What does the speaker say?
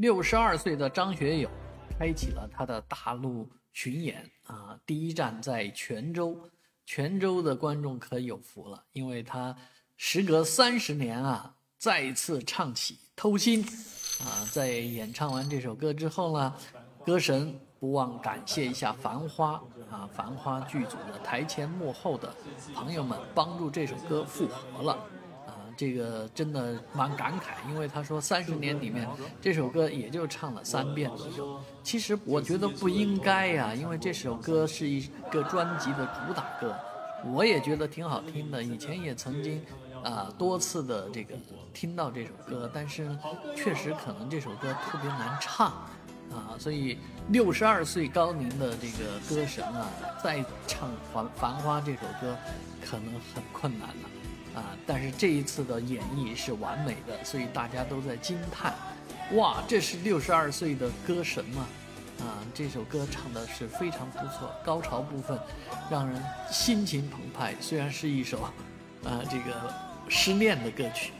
六十二岁的张学友开启了他的大陆巡演啊，第一站在泉州，泉州的观众可有福了，因为他时隔三十年啊，再次唱起《偷心》啊，在演唱完这首歌之后呢，歌神不忘感谢一下《繁花》啊，《繁花》剧组的台前幕后的朋友们，帮助这首歌复活了。这个真的蛮感慨，因为他说三十年里面这首歌也就唱了三遍左右。其实我觉得不应该呀，因为这首歌是一个专辑的主打歌，我也觉得挺好听的。以前也曾经啊多次的这个听到这首歌，但是确实可能这首歌特别难唱啊，所以六十二岁高龄的这个歌神啊，再唱《繁繁花》这首歌可能很困难了。啊！但是这一次的演绎是完美的，所以大家都在惊叹：哇，这是六十二岁的歌神吗？啊，这首歌唱的是非常不错，高潮部分让人心情澎湃。虽然是一首啊这个失恋的歌曲。